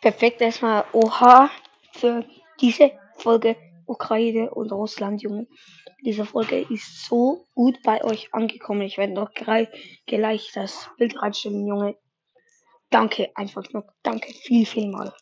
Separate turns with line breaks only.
Perfekt erstmal Oha für diese Folge Ukraine und Russland, Junge. Diese Folge ist so gut bei euch angekommen. Ich werde noch gleich, gleich das Bild reinstellen, Junge. Danke, einfach nur danke, viel, viel mal.